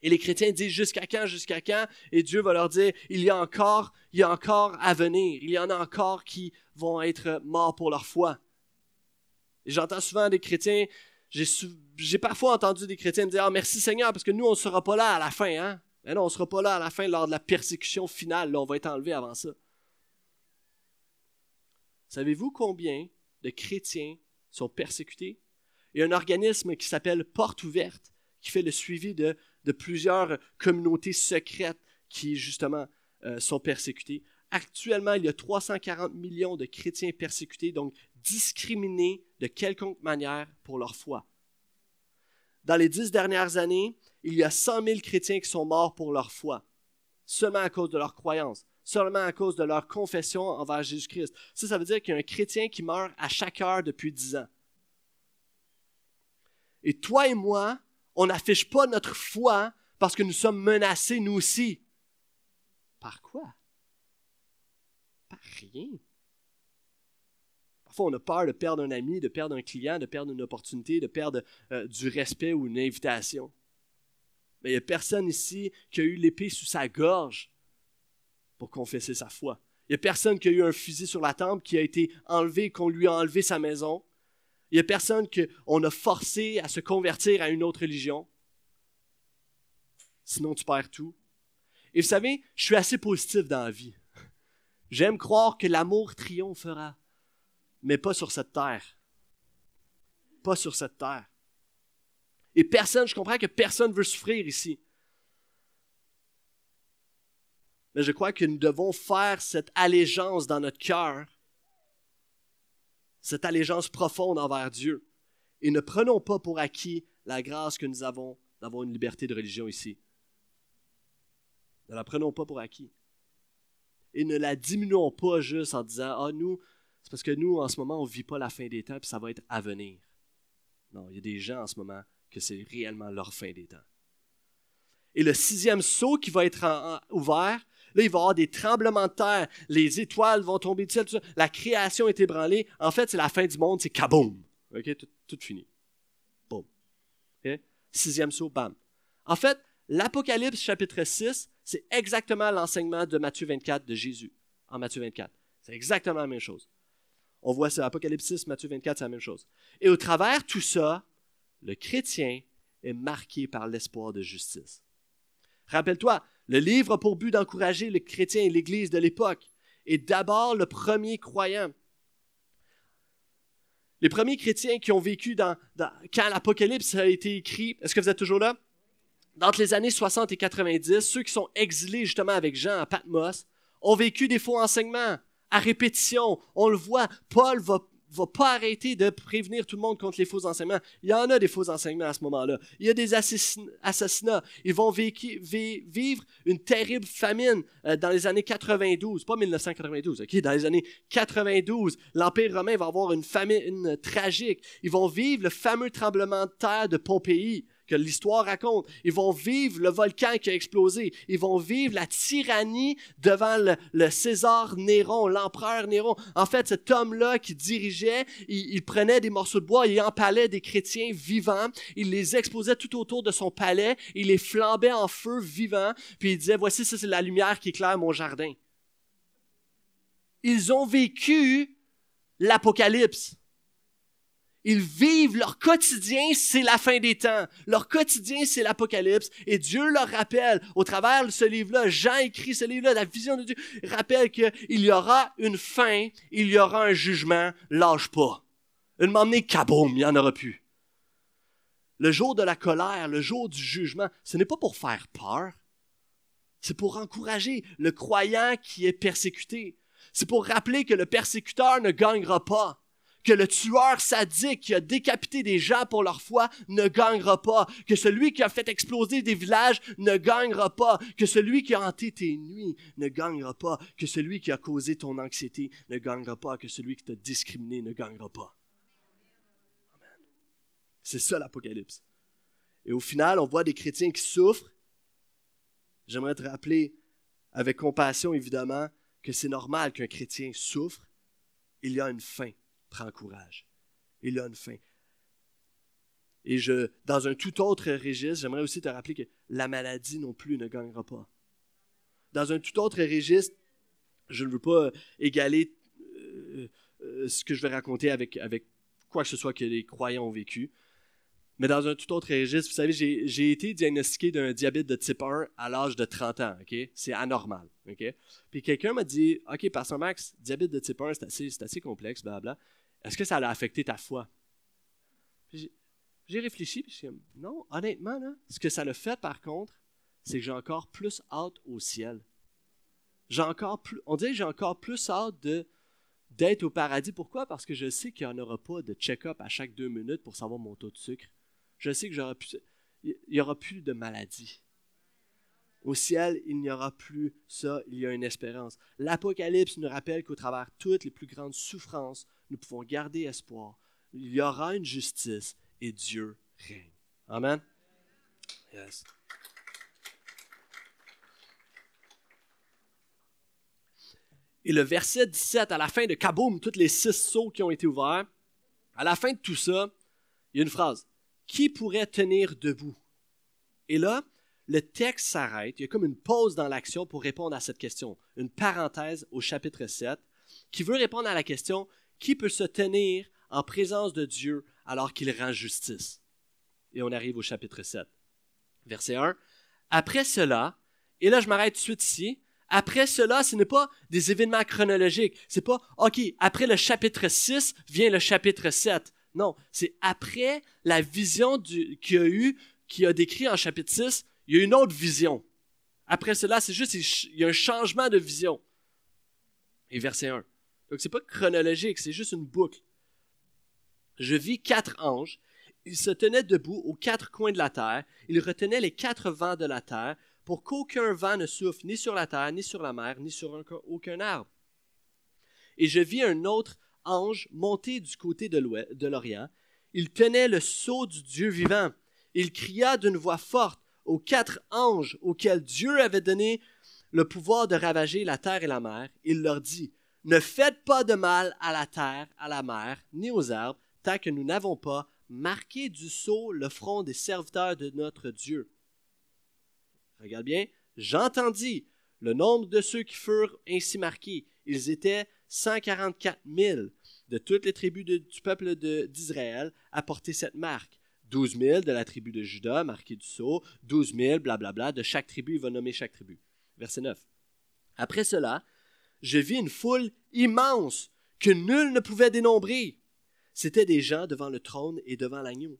Et les chrétiens disent jusqu'à quand, jusqu'à quand, et Dieu va leur dire, il y a encore, il y a encore à venir, il y en a encore qui vont être morts pour leur foi. Et j'entends souvent des chrétiens, j'ai parfois entendu des chrétiens me dire, ah, merci Seigneur, parce que nous, on ne sera pas là à la fin, hein? Mais non, on ne sera pas là à la fin lors de la persécution finale, là, on va être enlevé avant ça. Savez-vous combien de chrétiens sont persécutés? Il y a un organisme qui s'appelle Porte ouverte, qui fait le suivi de, plusieurs communautés secrètes qui, justement, euh, sont persécutées. Actuellement, il y a 340 millions de chrétiens persécutés, donc discriminés de quelconque manière pour leur foi. Dans les dix dernières années, il y a 100 000 chrétiens qui sont morts pour leur foi, seulement à cause de leur croyance seulement à cause de leur confession envers Jésus-Christ. Ça, ça veut dire qu'il y a un chrétien qui meurt à chaque heure depuis dix ans. Et toi et moi, on n'affiche pas notre foi parce que nous sommes menacés, nous aussi. Par quoi? Par rien. Parfois, on a peur de perdre un ami, de perdre un client, de perdre une opportunité, de perdre euh, du respect ou une invitation. Il n'y a personne ici qui a eu l'épée sous sa gorge pour confesser sa foi. Il n'y a personne qui a eu un fusil sur la tempe, qui a été enlevé, qu'on lui a enlevé sa maison. Il n'y a personne qu'on a forcé à se convertir à une autre religion. Sinon, tu perds tout. Et vous savez, je suis assez positif dans la vie. J'aime croire que l'amour triomphera, mais pas sur cette terre. Pas sur cette terre. Et personne, je comprends que personne veut souffrir ici. mais je crois que nous devons faire cette allégeance dans notre cœur, cette allégeance profonde envers Dieu. Et ne prenons pas pour acquis la grâce que nous avons d'avoir une liberté de religion ici. Ne la prenons pas pour acquis. Et ne la diminuons pas juste en disant Ah, nous, c'est parce que nous, en ce moment, on ne vit pas la fin des temps, puis ça va être à venir. Non, il y a des gens en ce moment que c'est réellement leur fin des temps. Et le sixième saut qui va être ouvert, Là, il va y avoir des tremblements de terre. Les étoiles vont tomber du ciel. La création est ébranlée. En fait, c'est la fin du monde. C'est kaboum. OK? Tout, fini. Boum. Sixième saut, bam. En fait, l'Apocalypse chapitre 6, c'est exactement l'enseignement de Matthieu 24 de Jésus. En Matthieu 24. C'est exactement la même chose. On voit ça, Apocalypse 6, Matthieu 24, c'est la même chose. Et au travers tout ça, le chrétien est marqué par l'espoir de justice. Rappelle-toi, le livre a pour but d'encourager les chrétiens et l'Église de l'époque, et d'abord le premier croyant. Les premiers chrétiens qui ont vécu quand l'Apocalypse a été écrit, est-ce que vous êtes toujours là? Dans les années 60 et 90, ceux qui sont exilés justement avec Jean à Patmos ont vécu des faux enseignements à répétition. On le voit, Paul va va pas arrêter de prévenir tout le monde contre les faux enseignements. Il y en a des faux enseignements à ce moment-là. Il y a des assassinats. Ils vont vivre une terrible famine euh, dans les années 92, pas 1992, ok? Dans les années 92, l'Empire romain va avoir une famine tragique. Ils vont vivre le fameux tremblement de terre de Pompéi que l'histoire raconte. Ils vont vivre le volcan qui a explosé. Ils vont vivre la tyrannie devant le, César Néron, l'empereur Néron. En fait, cet homme-là qui dirigeait, il, prenait des morceaux de bois, il empalait des chrétiens vivants, il les exposait tout autour de son palais, il les flambait en feu vivants, puis il disait, voici, ça c'est la lumière qui éclaire mon jardin. Ils ont vécu l'Apocalypse. Ils vivent leur quotidien, c'est la fin des temps. Leur quotidien, c'est l'Apocalypse. Et Dieu leur rappelle, au travers de ce livre-là, Jean écrit ce livre-là, la vision de Dieu, rappelle qu'il y aura une fin, il y aura un jugement, lâche pas. Une moment kaboum, il n'y en aura plus. Le jour de la colère, le jour du jugement, ce n'est pas pour faire peur. C'est pour encourager le croyant qui est persécuté. C'est pour rappeler que le persécuteur ne gagnera pas que le tueur sadique qui a décapité des gens pour leur foi ne gagnera pas, que celui qui a fait exploser des villages ne gagnera pas, que celui qui a hanté tes nuits ne gagnera pas, que celui qui a causé ton anxiété ne gagnera pas, que celui qui t'a discriminé ne gagnera pas. C'est ça l'Apocalypse. Et au final, on voit des chrétiens qui souffrent. J'aimerais te rappeler, avec compassion évidemment, que c'est normal qu'un chrétien souffre. Il y a une fin. Prends courage. Il a une fin. Et je, dans un tout autre registre, j'aimerais aussi te rappeler que la maladie non plus ne gagnera pas. Dans un tout autre registre, je ne veux pas égaler euh, euh, ce que je vais raconter avec, avec quoi que ce soit que les croyants ont vécu. Mais dans un tout autre registre, vous savez, j'ai été diagnostiqué d'un diabète de type 1 à l'âge de 30 ans? C'est anormal? Puis quelqu'un m'a dit, OK, Pasteur Max, diabète de type 1, c'est assez, assez complexe, blabla. Est-ce que ça a affecté ta foi? J'ai réfléchi, puis je non, honnêtement, là, ce que ça l'a fait, par contre, c'est que j'ai encore plus hâte au ciel. J'ai encore plus, on dirait que j'ai encore plus hâte de d'être au paradis. Pourquoi? Parce que je sais qu'il n'y en aura pas de check-up à chaque deux minutes pour savoir mon taux de sucre. Je sais que j'aurai plus, il n'y aura plus de maladie. Au ciel, il n'y aura plus ça, il y a une espérance. L'Apocalypse nous rappelle qu'au travers toutes les plus grandes souffrances, nous pouvons garder espoir. Il y aura une justice et Dieu règne. Amen. Yes. Et le verset 17, à la fin de Kaboum, tous les six sauts qui ont été ouverts, à la fin de tout ça, il y a une phrase. Qui pourrait tenir debout? Et là, le texte s'arrête. Il y a comme une pause dans l'action pour répondre à cette question. Une parenthèse au chapitre 7 qui veut répondre à la question qui peut se tenir en présence de Dieu alors qu'il rend justice? Et on arrive au chapitre 7. Verset 1. Après cela, et là je m'arrête tout de suite ici, après cela, ce n'est pas des événements chronologiques. C'est pas, OK, après le chapitre 6 vient le chapitre 7. Non, c'est après la vision qu'il a eu, qui a décrit en chapitre 6, il y a une autre vision. Après cela, c'est juste, il y a un changement de vision. Et verset 1. Donc, c'est pas chronologique, c'est juste une boucle. Je vis quatre anges. Ils se tenaient debout aux quatre coins de la terre. Ils retenaient les quatre vents de la terre pour qu'aucun vent ne souffle ni sur la terre, ni sur la mer, ni sur aucun arbre. Et je vis un autre ange monter du côté de l'Orient. Il tenait le sceau du Dieu vivant. Il cria d'une voix forte aux quatre anges auxquels Dieu avait donné le pouvoir de ravager la terre et la mer. Il leur dit, Ne faites pas de mal à la terre, à la mer, ni aux arbres, tant que nous n'avons pas marqué du sceau le front des serviteurs de notre Dieu. Regarde bien, j'entendis le nombre de ceux qui furent ainsi marqués. Ils étaient 144 000 de toutes les tribus du peuple d'Israël à porter cette marque. 12 000 de la tribu de Judas, marqué du sceau, 12 000, blablabla, de chaque tribu, il va nommer chaque tribu. Verset 9. Après cela, je vis une foule immense que nul ne pouvait dénombrer. C'étaient des gens devant le trône et devant l'agneau,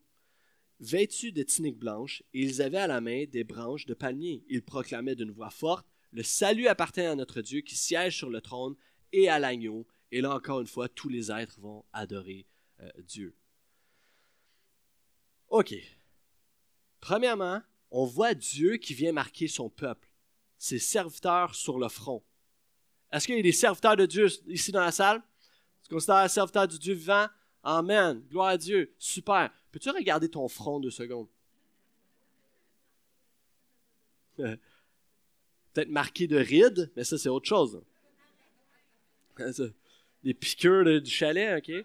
vêtus de tuniques blanches, et ils avaient à la main des branches de palmier. Ils proclamaient d'une voix forte Le salut appartient à notre Dieu qui siège sur le trône et à l'agneau. Et là encore une fois, tous les êtres vont adorer euh, Dieu. OK. Premièrement, on voit Dieu qui vient marquer son peuple, ses serviteurs sur le front. Est-ce qu'il y a des serviteurs de Dieu ici dans la salle? Tu considères un serviteur du Dieu vivant? Amen. Gloire à Dieu. Super. Peux-tu regarder ton front deux secondes? Peut-être marqué de rides, mais ça, c'est autre chose. Des piqûres du chalet, OK? Il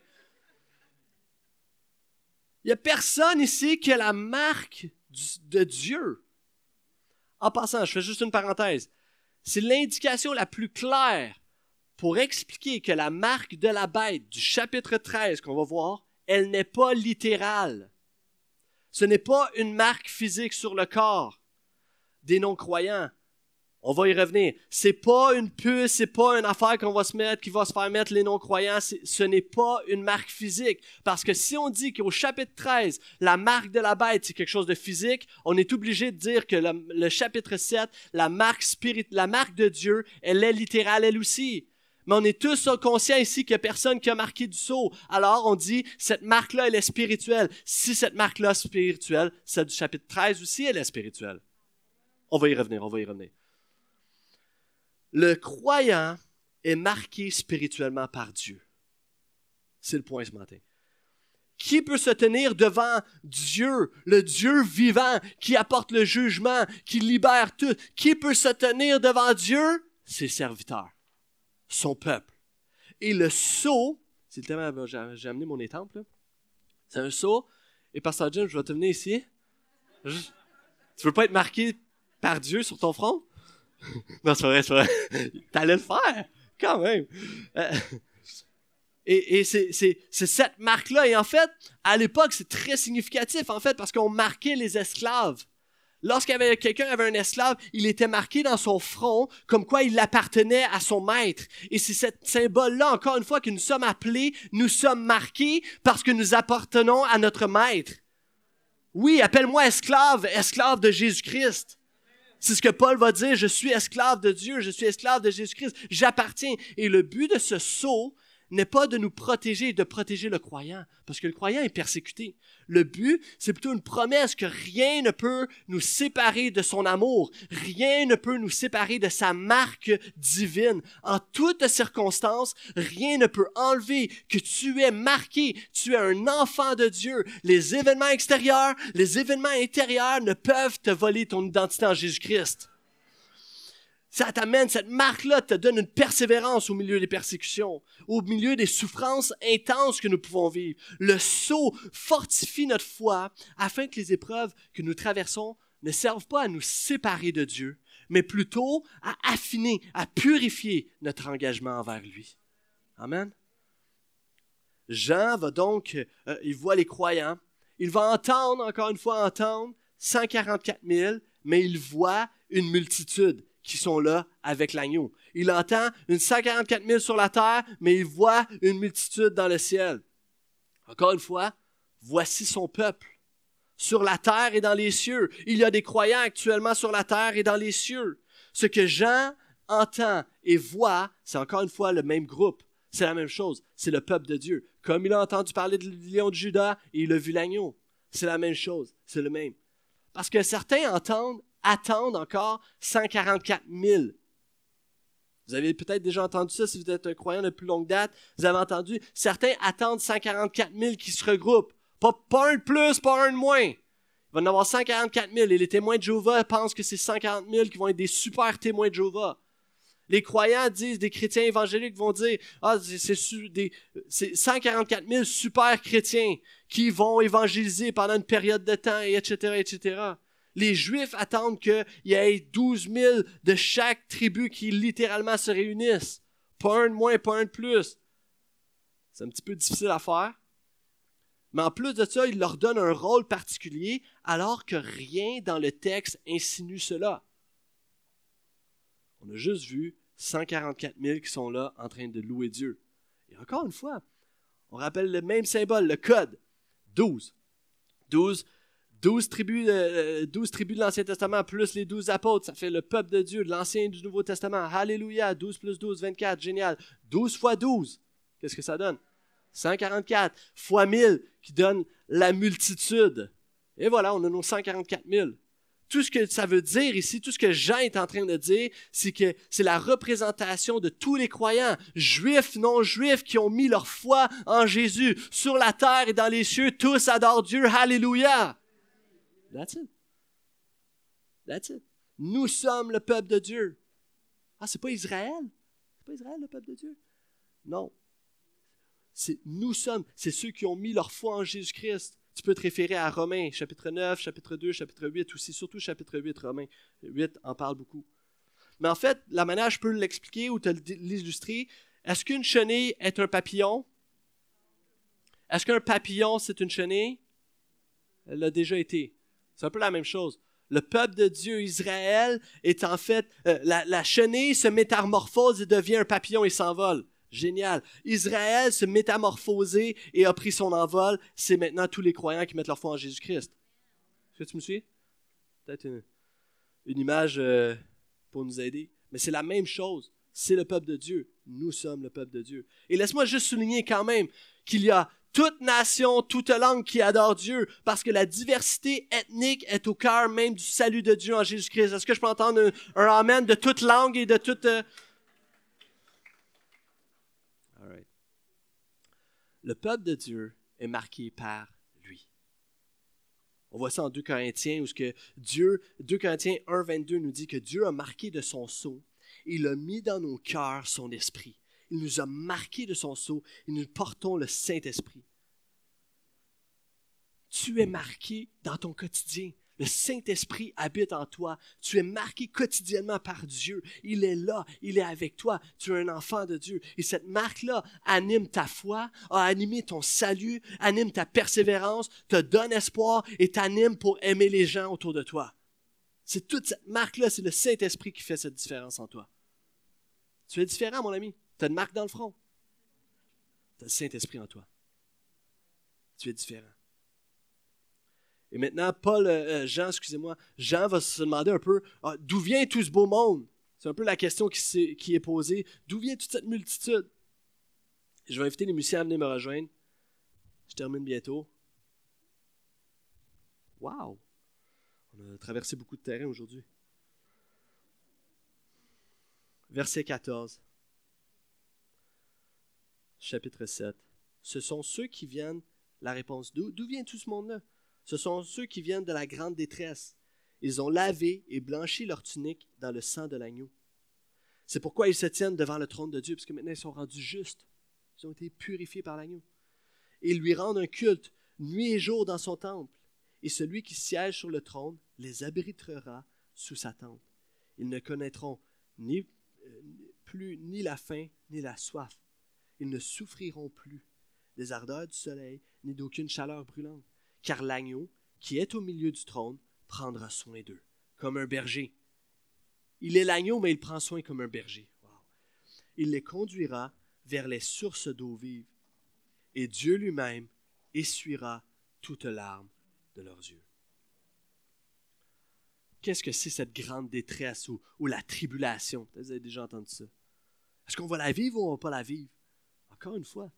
n'y a personne ici qui a la marque de Dieu. En passant, je fais juste une parenthèse. C'est l'indication la plus claire pour expliquer que la marque de la bête du chapitre 13 qu'on va voir, elle n'est pas littérale. Ce n'est pas une marque physique sur le corps des non-croyants. On va y revenir. C'est pas une puce, c'est pas une affaire qu'on va se mettre, qui va se faire mettre les non-croyants. Ce n'est pas une marque physique. Parce que si on dit qu'au chapitre 13, la marque de la bête, c'est quelque chose de physique, on est obligé de dire que le, chapitre 7, la marque spirit, la marque de Dieu, elle est littérale elle aussi. Mais on est tous conscients ici qu'il n'y a personne qui a marqué du sceau. Alors on dit, cette marque-là, elle est spirituelle. Si cette marque-là est spirituelle, celle du chapitre 13 aussi, elle est spirituelle. On va y revenir, on va y revenir. Le croyant est marqué spirituellement par Dieu. C'est le point ce matin. Qui peut se tenir devant Dieu, le Dieu vivant, qui apporte le jugement, qui libère tout? Qui peut se tenir devant Dieu? Ses serviteurs, son peuple. Et le sceau, c'est le thème, j'ai amené mon étampe, c'est un sceau. Et Pasteur Jim, je vais te venir ici. tu veux pas être marqué par Dieu sur ton front? non, c'est vrai, c'est vrai. T'allais le faire, quand même. Euh, et, c'est cette marque-là. Et en fait, à l'époque, c'est très significatif, en fait, parce qu'on marquait les esclaves. Lorsqu'il quelqu'un avait un esclave, il était marqué dans son front comme quoi il appartenait à son maître. Et c'est ce symbole-là, encore une fois, que nous sommes appelés, nous sommes marqués parce que nous appartenons à notre maître. Oui, appelle-moi esclave, esclave de Jésus-Christ. C'est ce que Paul va dire, je suis esclave de Dieu, je suis esclave de Jésus-Christ, j'appartiens. Et le but de ce saut, n'est pas de nous protéger et de protéger le croyant, parce que le croyant est persécuté. Le but, c'est plutôt une promesse que rien ne peut nous séparer de son amour, rien ne peut nous séparer de sa marque divine. En toutes circonstances, rien ne peut enlever que tu es marqué, tu es un enfant de Dieu. Les événements extérieurs, les événements intérieurs ne peuvent te voler ton identité en Jésus-Christ. Ça t'amène, cette marque-là te donne une persévérance au milieu des persécutions, au milieu des souffrances intenses que nous pouvons vivre. Le sceau fortifie notre foi afin que les épreuves que nous traversons ne servent pas à nous séparer de Dieu, mais plutôt à affiner, à purifier notre engagement envers lui. Amen. Jean va donc, euh, il voit les croyants, il va entendre, encore une fois, entendre 144 000, mais il voit une multitude qui sont là avec l'agneau. Il entend une 144 000 sur la terre, mais il voit une multitude dans le ciel. Encore une fois, voici son peuple. Sur la terre et dans les cieux. Il y a des croyants actuellement sur la terre et dans les cieux. Ce que Jean entend et voit, c'est encore une fois le même groupe. C'est la même chose. C'est le peuple de Dieu. Comme il a entendu parler du lion de Judas et il a vu l'agneau. C'est la même chose. C'est le même. Parce que certains entendent attendent encore 144 000. Vous avez peut-être déjà entendu ça si vous êtes un croyant de plus longue date. Vous avez entendu, certains attendent 144 000 qui se regroupent. Pas, un de plus, pas un de moins. Il va y en avoir 144 000 et les témoins de Jéhovah pensent que c'est 140 000 qui vont être des super témoins de Jéhovah. Les croyants disent, des chrétiens évangéliques vont dire, ah, c'est 144 000 super chrétiens qui vont évangéliser pendant une période de temps, et etc., etc les Juifs attendent qu'il y ait 12 000 de chaque tribu qui littéralement se réunissent. Pas un de moins, pas un de plus. C'est un petit peu difficile à faire. Mais en plus de ça, il leur donne un rôle particulier alors que rien dans le texte insinue cela. On a juste vu 144 000 qui sont là en train de louer Dieu. Et encore une fois, on rappelle le même symbole, le code. 12. 12, 12 tribus, de, 12 tribus de l'Ancien Testament plus les 12 apôtres, ça fait le peuple de Dieu de l'Ancien et du Nouveau Testament. Alléluia, 12 plus 12, 24, génial. 12 fois 12, qu'est-ce que ça donne? 144 fois 1000 qui donne la multitude. Et voilà, on a nos 144 000. Tout ce que ça veut dire ici, tout ce que Jean est en train de dire, c'est que c'est la représentation de tous les croyants, juifs, non juifs, qui ont mis leur foi en Jésus sur la terre et dans les cieux. Tous adorent Dieu. Alléluia. That's it. That's it. Nous sommes le peuple de Dieu. Ah, c'est pas Israël? C'est pas Israël le peuple de Dieu? Non. C'est, nous sommes, c'est ceux qui ont mis leur foi en Jésus-Christ. Tu peux te référer à Romains, chapitre 9, chapitre 2, chapitre 8 aussi, surtout chapitre 8, Romains 8 en parle beaucoup. Mais en fait, la manière je peux l'expliquer ou te l'illustrer, est-ce qu'une chenille est un papillon? Est-ce qu'un papillon, c'est une chenille? Elle l'a déjà été. C'est un peu la même chose. Le peuple de Dieu, Israël, est en fait, euh, la, chenille se métamorphose et devient un papillon et s'envole. Génial. Israël se métamorphosé et a pris son envol. C'est maintenant tous les croyants qui mettent leur foi en Jésus-Christ. Est-ce que tu me suis? Peut-être une, image euh, pour nous aider. Mais c'est la même chose. C'est le peuple de Dieu. Nous sommes le peuple de Dieu. Et laisse-moi juste souligner quand même qu'il y a toute nation, toute langue qui adore Dieu, parce que la diversité ethnique est au cœur même du salut de Dieu en Jésus-Christ. Est-ce que je peux entendre un, amen de toute langue et de toute... Euh, Le peuple de Dieu est marqué par lui. On voit ça en 2 Corinthiens où ce que Dieu, 2 Corinthiens 1, 22 nous dit que Dieu a marqué de son sceau, il a mis dans nos cœurs son esprit. Il nous a marqué de son sceau et nous portons le Saint-Esprit. Tu es marqué dans ton quotidien. Le Saint-Esprit habite en toi. Tu es marqué quotidiennement par Dieu. Il est là, il est avec toi. Tu es un enfant de Dieu. Et cette marque-là anime ta foi, a animé ton salut, anime ta persévérance, te donne espoir et t'anime pour aimer les gens autour de toi. C'est toute cette marque-là, c'est le Saint-Esprit qui fait cette différence en toi. Tu es différent, mon ami. Tu as une marque dans le front. Tu as le Saint-Esprit en toi. Tu es différent. Et maintenant, Paul, euh, euh, Jean, excusez-moi, Jean va se demander un peu ah, d'où vient tout ce beau monde? C'est un peu la question qui, qui est posée. D'où vient toute cette multitude? Je vais inviter les musiciens à venir me rejoindre. Je termine bientôt. Wow On a traversé beaucoup de terrain aujourd'hui. Verset 14 chapitre 7. Ce sont ceux qui viennent, la réponse, d'où vient tout ce monde-là? Ce sont ceux qui viennent de la grande détresse. Ils ont lavé et blanchi leur tunique dans le sang de l'agneau. C'est pourquoi ils se tiennent devant le trône de Dieu, parce que maintenant ils sont rendus justes. Ils ont été purifiés par l'agneau. Ils lui rendent un culte nuit et jour dans son temple. Et celui qui siège sur le trône les abritera sous sa tente. Ils ne connaîtront ni, euh, plus ni la faim ni la soif ils ne souffriront plus des ardeurs du soleil, ni d'aucune chaleur brûlante, car l'agneau, qui est au milieu du trône, prendra soin d'eux, comme un berger. Il est l'agneau, mais il prend soin comme un berger. Il les conduira vers les sources d'eau vive, et Dieu lui-même essuiera toute larme de leurs yeux. Qu'est-ce que c'est cette grande détresse ou, ou la tribulation? Vous avez déjà entendu ça. Est-ce qu'on va la vivre ou on ne va pas la vivre? Encore une fois,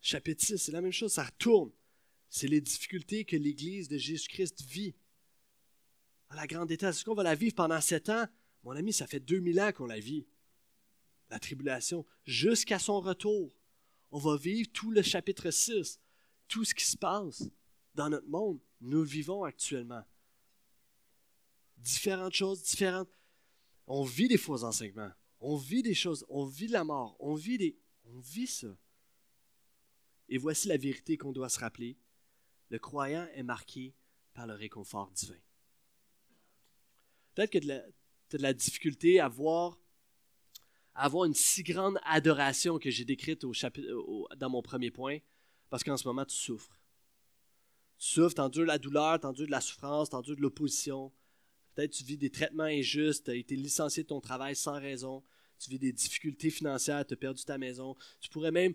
chapitre 6, c'est la même chose, ça retourne. C'est les difficultés que l'Église de Jésus-Christ vit. À la grande état, est-ce qu'on va la vivre pendant sept ans? Mon ami, ça fait 2000 ans qu'on la vit. La tribulation, jusqu'à son retour. On va vivre tout le chapitre 6, tout ce qui se passe dans notre monde. Nous vivons actuellement. Différentes choses, différentes. On vit des faux enseignements. On vit des choses. On vit de la mort. On vit des, on vit ça. Et voici la vérité qu'on doit se rappeler. Le croyant est marqué par le réconfort divin. Peut-être que tu as de la difficulté à voir avoir une si grande adoration que j'ai décrite dans mon premier point, parce qu'en ce moment, tu souffres. Tu souffres, tu endures la douleur, tu endures de la souffrance, tu endures de l'opposition. Peut-être tu vis des traitements injustes, tu as été licencié de ton travail sans raison, tu vis des difficultés financières, tu as perdu ta maison, tu pourrais même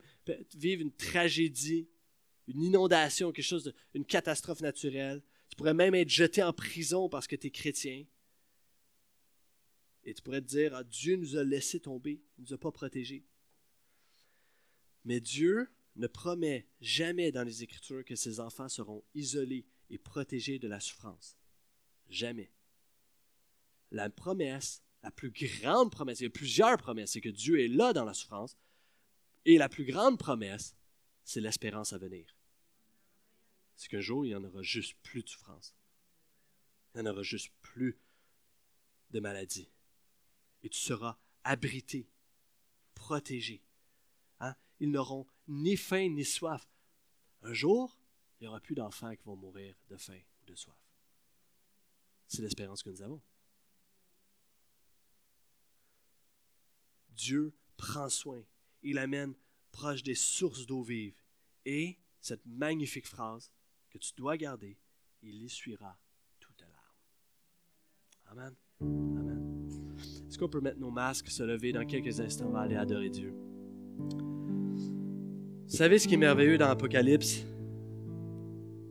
vivre une tragédie, une inondation, quelque chose, une catastrophe naturelle. Tu pourrais même être jeté en prison parce que tu es chrétien. Et tu pourrais te dire, ah, Dieu nous a laissé tomber, il ne nous a pas protégés. Mais Dieu ne promet jamais dans les Écritures que ses enfants seront isolés et protégés de la souffrance. Jamais. La promesse la plus grande promesse, il y a plusieurs promesses, c'est que Dieu est là dans la souffrance. Et la plus grande promesse, c'est l'espérance à venir. C'est qu'un jour, il n'y en aura juste plus de souffrance. Il n'y en aura juste plus de maladie. Et tu seras abrité, protégé. Hein? Ils n'auront ni faim ni soif. Un jour, il n'y aura plus d'enfants qui vont mourir de faim ou de soif. C'est l'espérance que nous avons. Dieu prend soin. Il amène proche des sources d'eau vive. Et cette magnifique phrase que tu dois garder, il essuiera toute larme. Amen. Amen. Est-ce qu'on peut mettre nos masques, se lever dans quelques instants, on va aller adorer Dieu. Vous savez ce qui est merveilleux dans l'Apocalypse?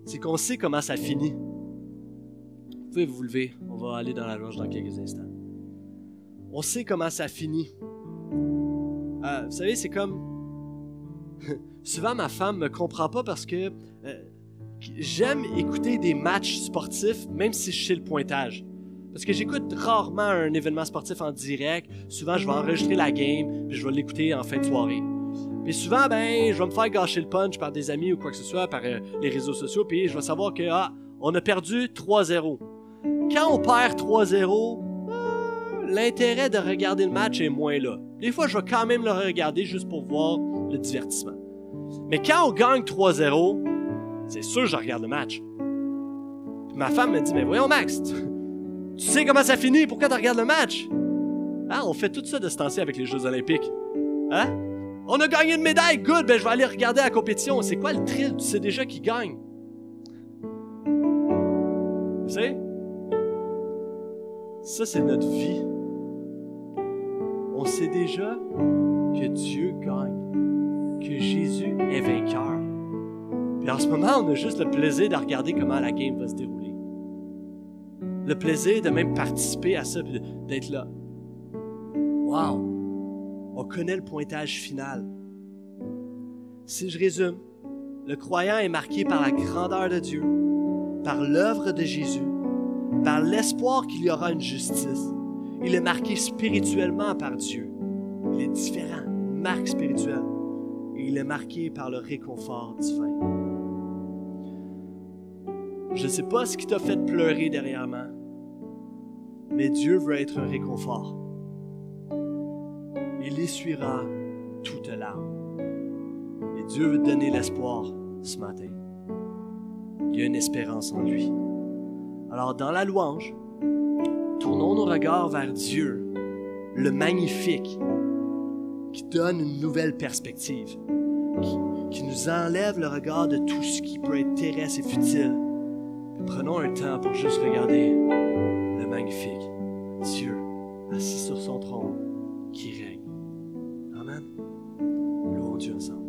C'est qu'on sait comment ça finit. Vous pouvez vous lever, on va aller dans la loge dans quelques instants. On sait comment ça finit. Euh, vous savez, c'est comme... Souvent, ma femme me comprend pas parce que euh, j'aime écouter des matchs sportifs, même si je sais le pointage. Parce que j'écoute rarement un événement sportif en direct. Souvent, je vais enregistrer la game, puis je vais l'écouter en fin de soirée. Puis souvent, ben, je vais me faire gâcher le punch par des amis ou quoi que ce soit, par euh, les réseaux sociaux, puis je vais savoir que, ah, on a perdu 3-0. Quand on perd 3-0, ah, l'intérêt de regarder le match est moins là. Des fois, je vais quand même le regarder juste pour voir le divertissement. Mais quand on gagne 3-0, c'est sûr que je regarde le match. ma femme me dit, mais voyons Max, tu sais comment ça finit, pourquoi tu regardes le match? Ah, on fait tout ça de ce temps-ci avec les Jeux olympiques. Hein? On a gagné une médaille, good, ben je vais aller regarder la compétition. C'est quoi le thrill? Tu sais déjà qui gagne? Tu sais? Ça, c'est notre vie. On sait déjà que Dieu gagne, que Jésus est vainqueur. Puis en ce moment, on a juste le plaisir de regarder comment la game va se dérouler. Le plaisir de même participer à ça, d'être là. Wow! On connaît le pointage final. Si je résume, le croyant est marqué par la grandeur de Dieu, par l'œuvre de Jésus, par l'espoir qu'il y aura une justice. Il est marqué spirituellement par Dieu. Il est différent, une marque spirituelle. Et il est marqué par le réconfort divin. Je ne sais pas ce qui t'a fait pleurer dernièrement, mais Dieu veut être un réconfort. Il essuiera toute larme. Et Dieu veut te donner l'espoir ce matin. Il y a une espérance en lui. Alors, dans la louange, tournons nos regards vers Dieu, le magnifique, qui donne une nouvelle perspective, qui, nous enlève le regard de tout ce qui peut être terrestre et futile. prenons un temps pour juste regarder le magnifique Dieu assis sur son trône qui règne. Amen. Louons Dieu ensemble.